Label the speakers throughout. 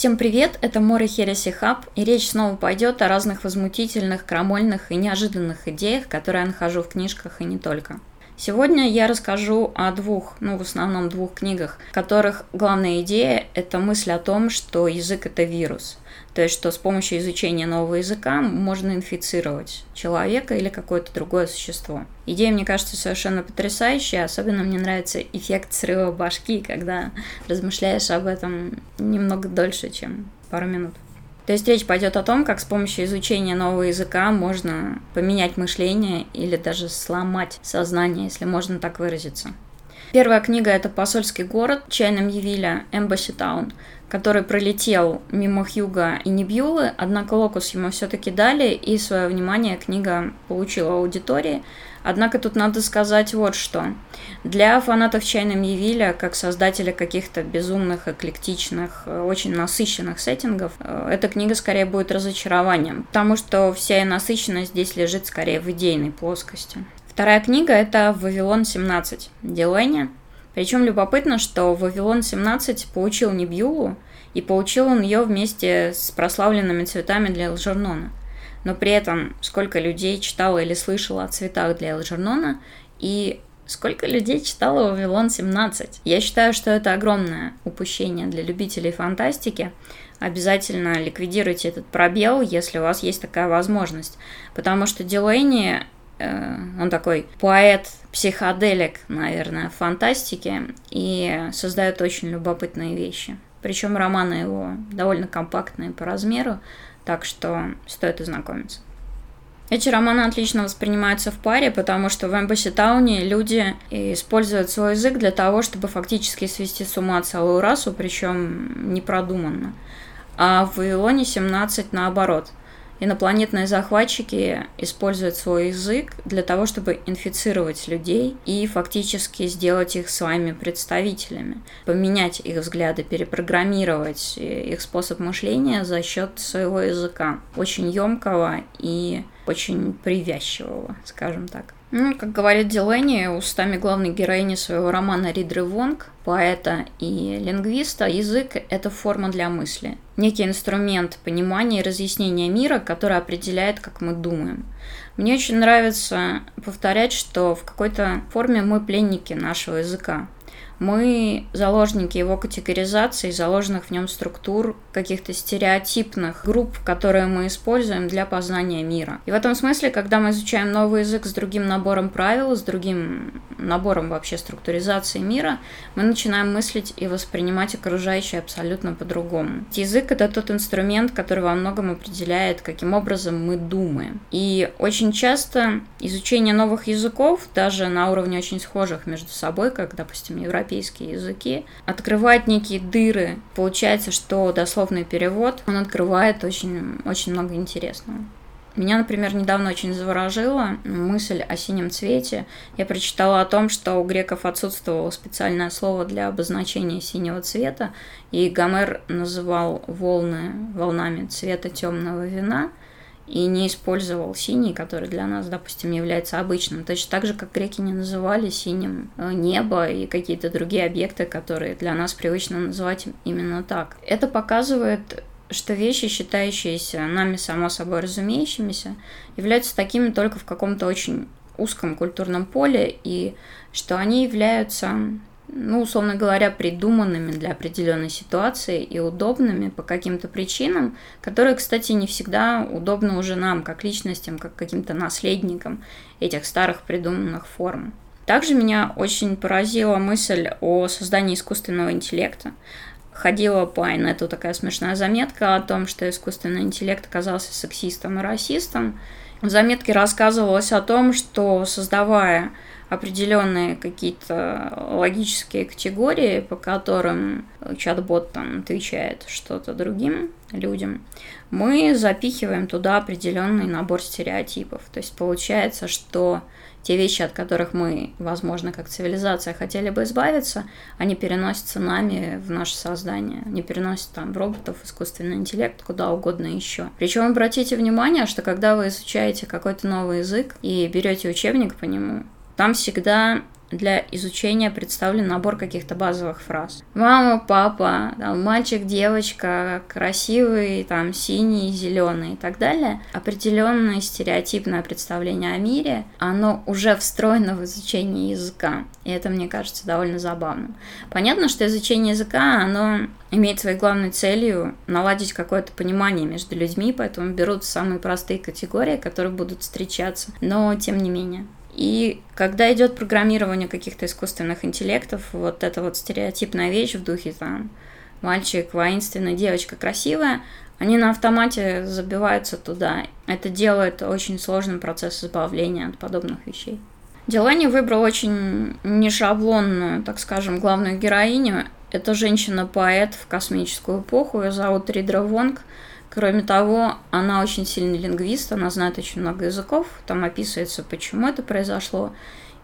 Speaker 1: Всем привет, это Море Хереси Хаб, и речь снова пойдет о разных возмутительных, крамольных и неожиданных идеях, которые я нахожу в книжках и не только. Сегодня я расскажу о двух, ну в основном двух книгах, в которых главная идея – это мысль о том, что язык – это вирус. То есть, что с помощью изучения нового языка можно инфицировать человека или какое-то другое существо. Идея, мне кажется, совершенно потрясающая. Особенно мне нравится эффект срыва башки, когда размышляешь об этом немного дольше, чем пару минут. То есть речь пойдет о том, как с помощью изучения нового языка можно поменять мышление или даже сломать сознание, если можно так выразиться. Первая книга – это «Посольский город» Чайном Явиля «Эмбасси Таун», который пролетел мимо Хьюга и Небьюлы, однако Локус ему все-таки дали, и свое внимание книга получила аудитории. Однако тут надо сказать вот что. Для фанатов Чайном Явиля, как создателя каких-то безумных, эклектичных, очень насыщенных сеттингов, э, эта книга скорее будет разочарованием, потому что вся насыщенность здесь лежит скорее в идейной плоскости. Вторая книга – это «Вавилон-17» Дилэни. Причем любопытно, что «Вавилон-17» получил Небьюлу, и получил он ее вместе с прославленными цветами для Элджернона. Но при этом сколько людей читало или слышало о цветах для Элджернона, и сколько людей читало «Вавилон-17». Я считаю, что это огромное упущение для любителей фантастики. Обязательно ликвидируйте этот пробел, если у вас есть такая возможность. Потому что Дилейни он такой поэт, психоделик, наверное, фантастики, и создает очень любопытные вещи. Причем романы его довольно компактные по размеру, так что стоит ознакомиться. Эти романы отлично воспринимаются в паре, потому что в Эмбасси Тауне люди используют свой язык для того, чтобы фактически свести с ума целую расу, причем непродуманно. А в Вавилоне 17 наоборот – инопланетные захватчики используют свой язык для того, чтобы инфицировать людей и фактически сделать их своими представителями, поменять их взгляды, перепрограммировать их способ мышления за счет своего языка, очень емкого и очень привязчивого, скажем так. Ну, как говорит Дилени, устами главной героини своего романа Ридры Вонг, поэта и лингвиста, язык – это форма для мысли. Некий инструмент понимания и разъяснения мира, который определяет, как мы думаем. Мне очень нравится повторять, что в какой-то форме мы пленники нашего языка мы заложники его категоризации, заложенных в нем структур, каких-то стереотипных групп, которые мы используем для познания мира. И в этом смысле, когда мы изучаем новый язык с другим набором правил, с другим набором вообще структуризации мира, мы начинаем мыслить и воспринимать окружающее абсолютно по-другому. Язык — это тот инструмент, который во многом определяет, каким образом мы думаем. И очень часто изучение новых языков, даже на уровне очень схожих между собой, как, допустим, европейский европейские языки, открывает некие дыры. Получается, что дословный перевод, он открывает очень, очень много интересного. Меня, например, недавно очень заворожила мысль о синем цвете. Я прочитала о том, что у греков отсутствовало специальное слово для обозначения синего цвета, и Гомер называл волны волнами цвета темного вина – и не использовал синий, который для нас, допустим, является обычным. Точно так же, как греки не называли синим э, небо и какие-то другие объекты, которые для нас привычно называть именно так. Это показывает что вещи, считающиеся нами само собой разумеющимися, являются такими только в каком-то очень узком культурном поле, и что они являются ну, условно говоря, придуманными для определенной ситуации и удобными по каким-то причинам, которые, кстати, не всегда удобны уже нам, как личностям, как каким-то наследникам этих старых придуманных форм. Также меня очень поразила мысль о создании искусственного интеллекта. Ходила по инету такая смешная заметка о том, что искусственный интеллект оказался сексистом и расистом. В заметке рассказывалось о том, что создавая определенные какие-то логические категории, по которым чат-бот там отвечает что-то другим людям, мы запихиваем туда определенный набор стереотипов. То есть получается, что те вещи, от которых мы, возможно, как цивилизация хотели бы избавиться, они переносятся нами в наше создание. Они переносят там в роботов, искусственный интеллект, куда угодно еще. Причем обратите внимание, что когда вы изучаете какой-то новый язык и берете учебник по нему, там всегда для изучения представлен набор каких-то базовых фраз. Мама, папа, там, мальчик, девочка, красивый, там, синий, зеленый и так далее. Определенное стереотипное представление о мире, оно уже встроено в изучение языка. И это, мне кажется, довольно забавным. Понятно, что изучение языка, оно имеет своей главной целью наладить какое-то понимание между людьми, поэтому берут самые простые категории, которые будут встречаться. Но, тем не менее. И когда идет программирование каких-то искусственных интеллектов, вот эта вот стереотипная вещь в духе там мальчик воинственный, девочка красивая, они на автомате забиваются туда. Это делает очень сложным процесс избавления от подобных вещей. Делани выбрал очень нешаблонную, так скажем, главную героиню. Это женщина-поэт в космическую эпоху, ее зовут Ридра Вонг – Кроме того, она очень сильный лингвист, она знает очень много языков, там описывается, почему это произошло.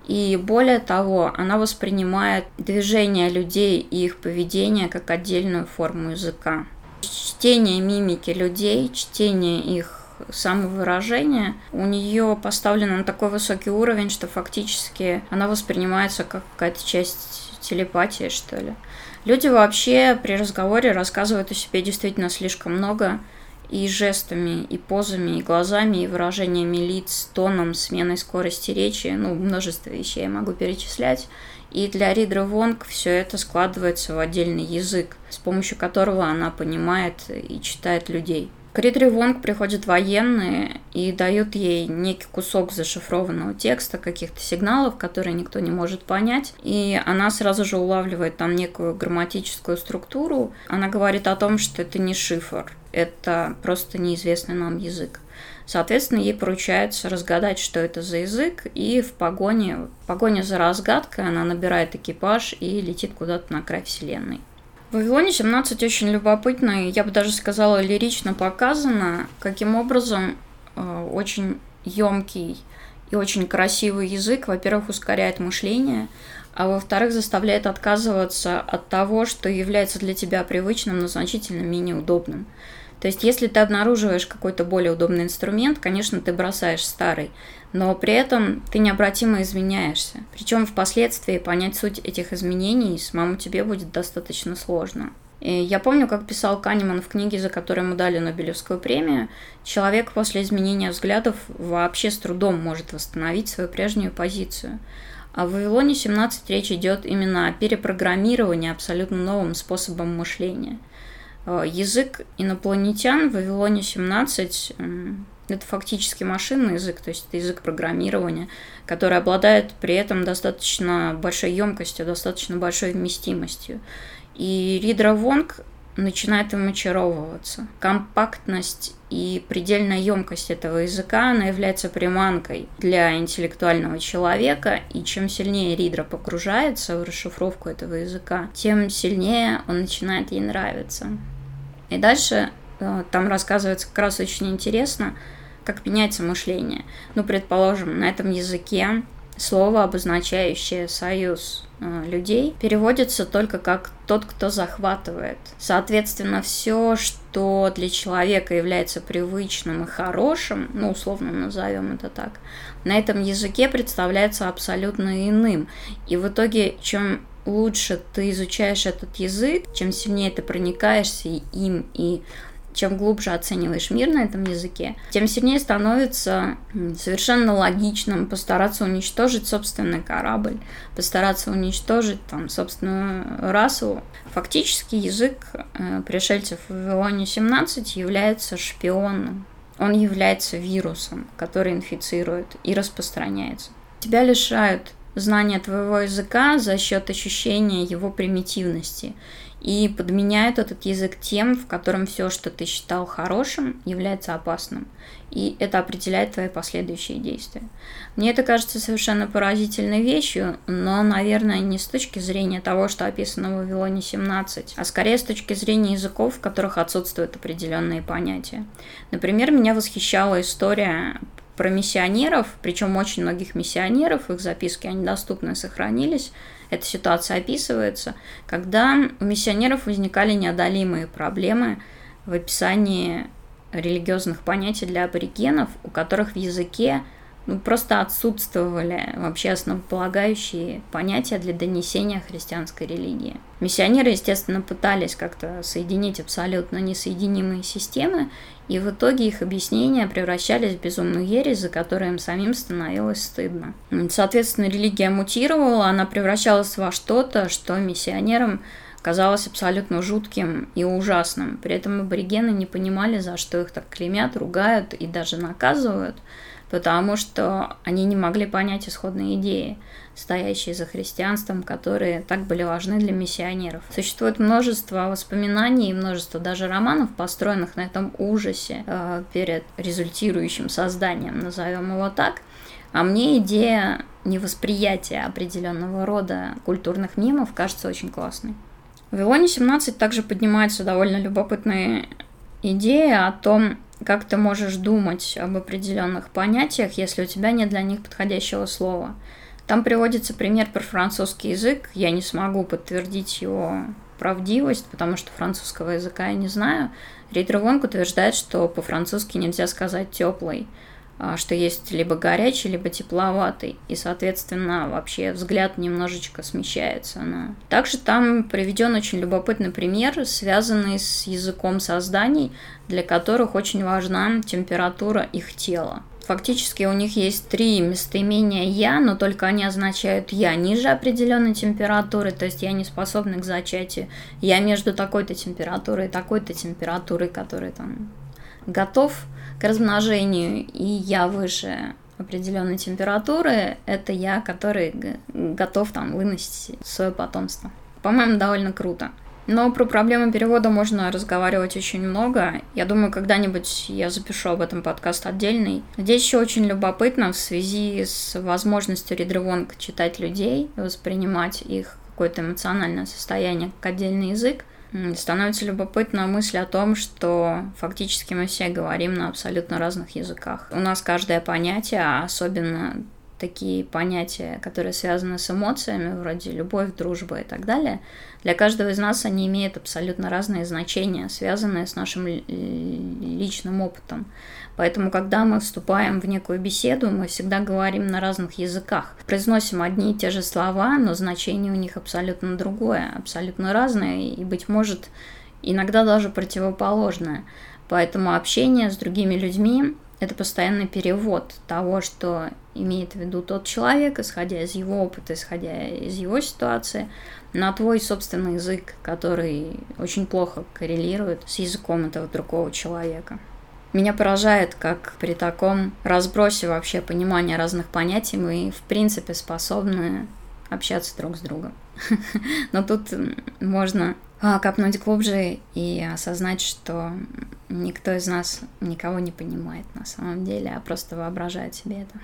Speaker 1: И более того, она воспринимает движения людей и их поведение как отдельную форму языка. Чтение мимики людей, чтение их самовыражения у нее поставлено на такой высокий уровень, что фактически она воспринимается как какая-то часть телепатии, что ли. Люди вообще при разговоре рассказывают о себе действительно слишком много, и жестами, и позами, и глазами, и выражениями лиц, тоном, сменой скорости речи, ну, множество вещей я могу перечислять. И для Ридры Вонг все это складывается в отдельный язык, с помощью которого она понимает и читает людей. К Ридре Вонг приходят военные и дают ей некий кусок зашифрованного текста, каких-то сигналов, которые никто не может понять. И она сразу же улавливает там некую грамматическую структуру. Она говорит о том, что это не шифр, это просто неизвестный нам язык. Соответственно, ей поручается разгадать, что это за язык, и в погоне, в погоне за разгадкой она набирает экипаж и летит куда-то на край вселенной. В Вавилоне 17 очень любопытно, и я бы даже сказала, лирично показано, каким образом э, очень емкий и очень красивый язык, во-первых, ускоряет мышление, а во-вторых, заставляет отказываться от того, что является для тебя привычным, но значительно менее удобным. То есть, если ты обнаруживаешь какой-то более удобный инструмент, конечно, ты бросаешь старый, но при этом ты необратимо изменяешься. Причем впоследствии понять суть этих изменений самому тебе будет достаточно сложно. И я помню, как писал Канеман в книге, за которую ему дали Нобелевскую премию, человек после изменения взглядов вообще с трудом может восстановить свою прежнюю позицию. А в Вавилоне 17 речь идет именно о перепрограммировании абсолютно новым способом мышления – язык инопланетян в Вавилоне 17 это фактически машинный язык, то есть это язык программирования, который обладает при этом достаточно большой емкостью, достаточно большой вместимостью. И Ридра Вонг начинает им очаровываться. Компактность и предельная емкость этого языка, она является приманкой для интеллектуального человека, и чем сильнее Ридра погружается в расшифровку этого языка, тем сильнее он начинает ей нравиться. И дальше э, там рассказывается как раз очень интересно, как меняется мышление. Ну, предположим, на этом языке слово, обозначающее союз э, людей, переводится только как тот, кто захватывает. Соответственно, все, что для человека является привычным и хорошим, ну, условно назовем это так, на этом языке представляется абсолютно иным. И в итоге, чем лучше ты изучаешь этот язык, чем сильнее ты проникаешься им и чем глубже оцениваешь мир на этом языке, тем сильнее становится совершенно логичным постараться уничтожить собственный корабль, постараться уничтожить там собственную расу. Фактически язык э, пришельцев в Вавилоне 17 является шпионом. Он является вирусом, который инфицирует и распространяется. Тебя лишают знания твоего языка за счет ощущения его примитивности и подменяют этот язык тем, в котором все, что ты считал хорошим, является опасным. И это определяет твои последующие действия. Мне это кажется совершенно поразительной вещью, но, наверное, не с точки зрения того, что описано в Вавилоне 17, а скорее с точки зрения языков, в которых отсутствуют определенные понятия. Например, меня восхищала история про миссионеров, причем очень многих миссионеров, их записки, они доступны, сохранились. Эта ситуация описывается, когда у миссионеров возникали неодолимые проблемы в описании религиозных понятий для аборигенов, у которых в языке ну, просто отсутствовали вообще основополагающие понятия для донесения христианской религии. Миссионеры, естественно, пытались как-то соединить абсолютно несоединимые системы, и в итоге их объяснения превращались в безумную ересь, за которой им самим становилось стыдно. Соответственно, религия мутировала, она превращалась во что-то, что миссионерам казалось абсолютно жутким и ужасным. При этом аборигены не понимали, за что их так клеймят, ругают и даже наказывают, потому что они не могли понять исходные идеи, стоящие за христианством, которые так были важны для миссионеров. Существует множество воспоминаний и множество даже романов, построенных на этом ужасе э, перед результирующим созданием, назовем его так. А мне идея невосприятия определенного рода культурных мимов кажется очень классной. В Вавилоне 17 также поднимается довольно любопытная идея о том, как ты можешь думать об определенных понятиях, если у тебя нет для них подходящего слова. Там приводится пример про французский язык. Я не смогу подтвердить его правдивость, потому что французского языка я не знаю. Ридер Вонг утверждает, что по-французски нельзя сказать теплый. А, что есть либо горячий, либо тепловатый, и, соответственно, вообще взгляд немножечко смещается. На... Также там приведен очень любопытный пример, связанный с языком созданий, для которых очень важна температура их тела. Фактически у них есть три местоимения «я», но только они означают «я» ниже определенной температуры, то есть я не способна к зачатию, я между такой-то температурой и такой-то температурой, которая там готов к размножению, и я выше определенной температуры, это я, который готов там выносить свое потомство. По-моему, довольно круто. Но про проблемы перевода можно разговаривать очень много. Я думаю, когда-нибудь я запишу об этом подкаст отдельный. Здесь еще очень любопытно в связи с возможностью Ридревонг читать людей, воспринимать их какое-то эмоциональное состояние как отдельный язык. Становится любопытна мысль о том, что фактически мы все говорим на абсолютно разных языках. У нас каждое понятие, а особенно такие понятия, которые связаны с эмоциями, вроде любовь, дружба и так далее, для каждого из нас они имеют абсолютно разные значения, связанные с нашим личным опытом. Поэтому, когда мы вступаем в некую беседу, мы всегда говорим на разных языках. Произносим одни и те же слова, но значение у них абсолютно другое, абсолютно разное, и, быть может, иногда даже противоположное. Поэтому общение с другими людьми – это постоянный перевод того, что имеет в виду тот человек, исходя из его опыта, исходя из его ситуации, на твой собственный язык, который очень плохо коррелирует с языком этого другого человека. Меня поражает, как при таком разбросе вообще понимания разных понятий мы, в принципе, способны общаться друг с другом. Но тут можно а, копнуть глубже и осознать, что никто из нас никого не понимает на самом деле, а просто воображает себе это.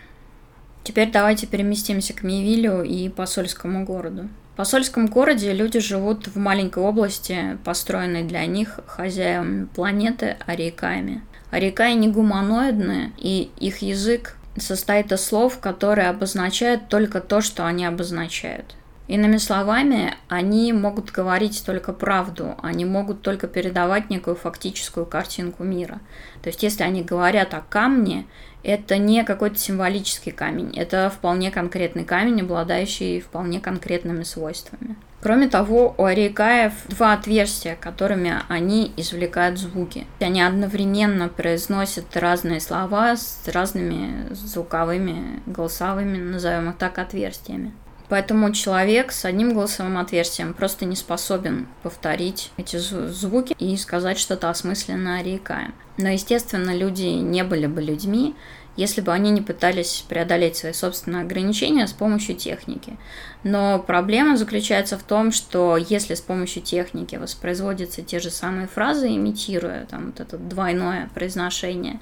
Speaker 1: Теперь давайте переместимся к Мивилю и посольскому городу. В посольском городе люди живут в маленькой области, построенной для них хозяевами планеты Ариками. Арикаи не гуманоидные, и их язык состоит из слов, которые обозначают только то, что они обозначают. Иными словами, они могут говорить только правду, они могут только передавать некую фактическую картинку мира. То есть, если они говорят о камне, это не какой-то символический камень, это вполне конкретный камень, обладающий вполне конкретными свойствами. Кроме того, у арейкаев два отверстия, которыми они извлекают звуки. Они одновременно произносят разные слова с разными звуковыми, голосовыми, назовем их так, отверстиями. Поэтому человек с одним голосовым отверстием просто не способен повторить эти звуки и сказать что-то осмысленное рекая. Но, естественно, люди не были бы людьми, если бы они не пытались преодолеть свои собственные ограничения с помощью техники. Но проблема заключается в том, что если с помощью техники воспроизводятся те же самые фразы, имитируя там вот это двойное произношение,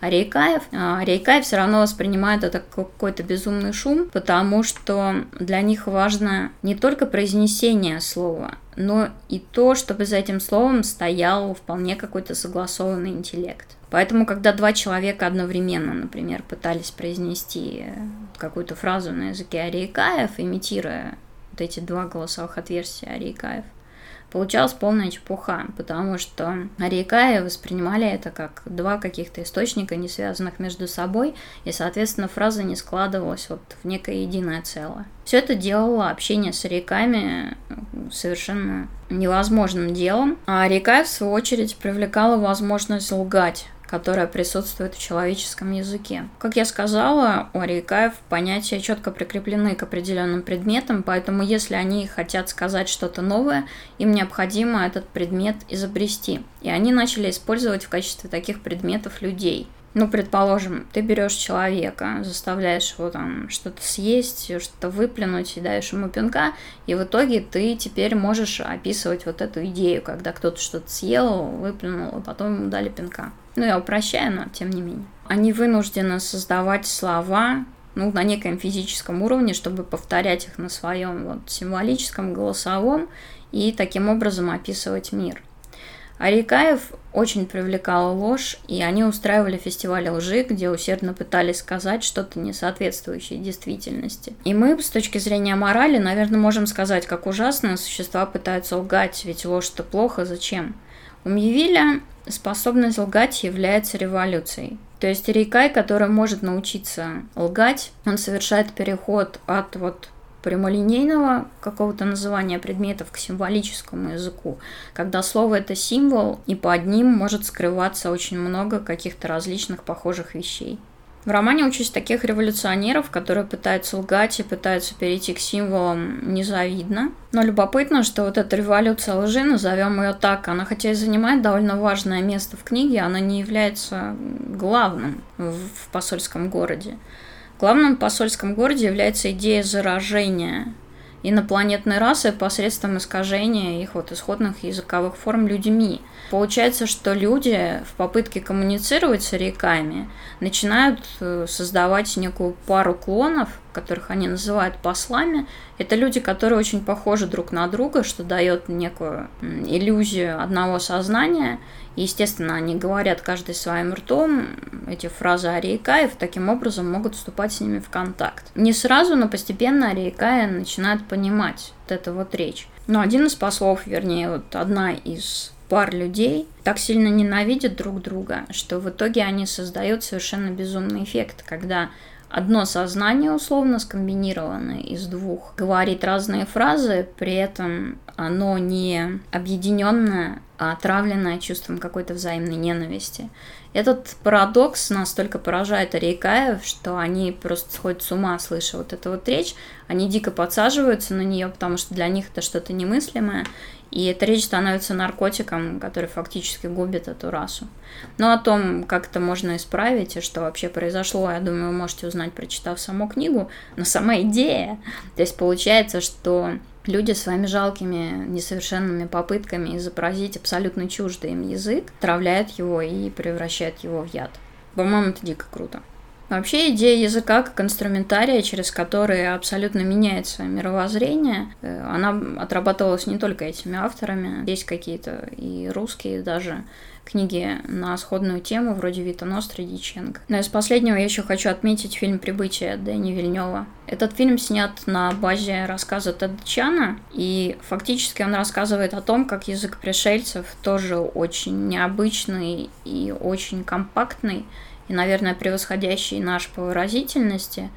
Speaker 1: а Рейкаев, а Рейкаев все равно воспринимает это как какой-то безумный шум, потому что для них важно не только произнесение слова, но и то, чтобы за этим словом стоял вполне какой-то согласованный интеллект. Поэтому, когда два человека одновременно, например, пытались произнести какую-то фразу на языке арейкаев, имитируя вот эти два голосовых отверстия арейкаев, получалась полная чепуха, потому что Арикаи воспринимали это как два каких-то источника, не связанных между собой, и, соответственно, фраза не складывалась вот в некое единое целое. Все это делало общение с Ариками совершенно невозможным делом, а Арикай, в свою очередь, привлекала возможность лгать которая присутствует в человеческом языке. Как я сказала, у арикаев понятия четко прикреплены к определенным предметам, поэтому если они хотят сказать что-то новое, им необходимо этот предмет изобрести. И они начали использовать в качестве таких предметов людей – ну, предположим, ты берешь человека, заставляешь его там что-то съесть, что-то выплюнуть и даешь ему пинка, и в итоге ты теперь можешь описывать вот эту идею, когда кто-то что-то съел, выплюнул, и потом ему дали пинка. Ну, я упрощаю, но тем не менее. Они вынуждены создавать слова, ну, на неком физическом уровне, чтобы повторять их на своем вот символическом, голосовом и таким образом описывать мир. Арикаев очень привлекала ложь, и они устраивали фестивали лжи, где усердно пытались сказать что-то не соответствующее действительности. И мы, с точки зрения морали, наверное, можем сказать, как ужасно существа пытаются лгать, ведь ложь-то плохо, зачем? У Мьявиля способность лгать является революцией. То есть Рейкай, который может научиться лгать, он совершает переход от вот прямолинейного какого-то называния предметов к символическому языку, когда слово это символ, и под ним может скрываться очень много каких-то различных похожих вещей. В романе участь таких революционеров, которые пытаются лгать и пытаются перейти к символам, незавидно. Но любопытно, что вот эта революция лжи, назовем ее так, она хотя и занимает довольно важное место в книге, она не является главным в посольском городе. Главным посольском городе является идея заражения инопланетной расы посредством искажения их вот исходных языковых форм людьми. Получается, что люди в попытке коммуницировать с реками начинают э, создавать некую пару клонов, которых они называют послами. Это люди, которые очень похожи друг на друга, что дает некую иллюзию одного сознания. И, естественно, они говорят каждый своим ртом эти фразы Ариекаев, таким образом могут вступать с ними в контакт. Не сразу, но постепенно Ариекая начинают понимать вот эту вот речь. Но один из послов, вернее, вот одна из пар людей так сильно ненавидят друг друга, что в итоге они создают совершенно безумный эффект, когда одно сознание условно скомбинированное из двух говорит разные фразы, при этом оно не объединенное, а отравленное чувством какой-то взаимной ненависти. Этот парадокс настолько поражает Арейкаев, что они просто сходят с ума, слыша вот эту вот речь. Они дико подсаживаются на нее, потому что для них это что-то немыслимое. И эта речь становится наркотиком, который фактически губит эту расу. Но о том, как это можно исправить и что вообще произошло, я думаю, вы можете узнать, прочитав саму книгу. Но сама идея, то есть получается, что люди своими жалкими, несовершенными попытками изобразить абсолютно чуждый им язык травляют его и превращают его в яд. По-моему, это дико круто. Вообще идея языка как инструментария, через который абсолютно меняется мировоззрение, э, она отрабатывалась не только этими авторами. Есть какие-то и русские даже книги на сходную тему, вроде Вита Ностра Диченко. Но из последнего я еще хочу отметить фильм «Прибытие» Дэни Вильнева. Этот фильм снят на базе рассказа Теда Чана, и фактически он рассказывает о том, как язык пришельцев тоже очень необычный и очень компактный, и, наверное, превосходящий наш по выразительности,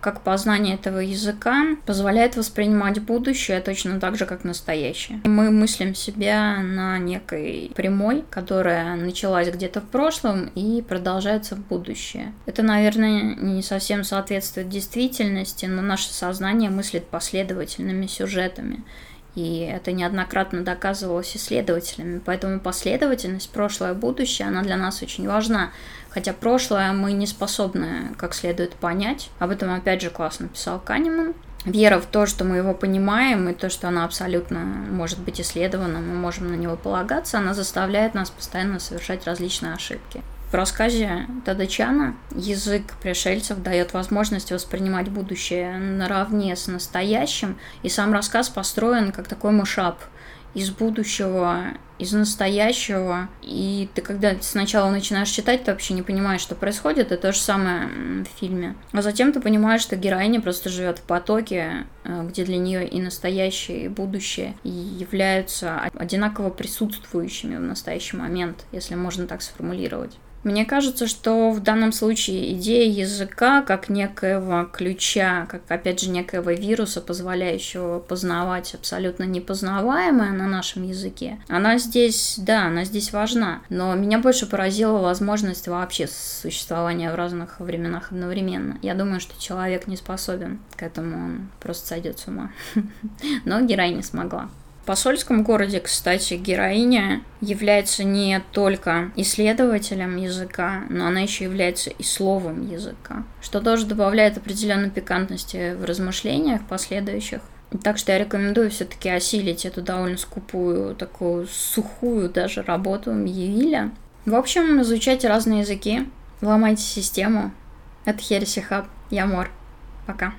Speaker 1: как познание этого языка позволяет воспринимать будущее точно так же, как настоящее. Мы мыслим себя на некой прямой, которая началась где-то в прошлом и продолжается в будущее. Это, наверное, не совсем соответствует действительности, но наше сознание мыслит последовательными сюжетами. И это неоднократно доказывалось исследователями. Поэтому последовательность, прошлое, будущее, она для нас очень важна. Хотя прошлое мы не способны как следует понять. Об этом опять же классно писал Канеман. Вера в то, что мы его понимаем, и то, что она абсолютно может быть исследована, мы можем на него полагаться, она заставляет нас постоянно совершать различные ошибки. В рассказе Тадачана язык пришельцев дает возможность воспринимать будущее наравне с настоящим, и сам рассказ построен как такой мушап из будущего, из настоящего. И ты когда сначала начинаешь читать, ты вообще не понимаешь, что происходит. Это то же самое в фильме. А затем ты понимаешь, что героиня просто живет в потоке, э, где для нее и настоящее, и будущее являются одинаково присутствующими в настоящий момент, если можно так сформулировать. Мне кажется, что в данном случае идея языка как некоего ключа, как, опять же, некоего вируса, позволяющего познавать абсолютно непознаваемое на нашем языке, она здесь, да, она здесь важна. Но меня больше поразила возможность вообще существования в разных временах одновременно. Я думаю, что человек не способен к этому, он просто сойдет с ума. Но героиня смогла. Посольском городе, кстати, героиня является не только исследователем языка, но она еще является и словом языка, что тоже добавляет определенной пикантности в размышлениях последующих. Так что я рекомендую все-таки осилить эту довольно скупую, такую сухую даже работу Мьявиля. В общем, изучайте разные языки, ломайте систему. Это Хереси Хаб. Я Мор. Пока.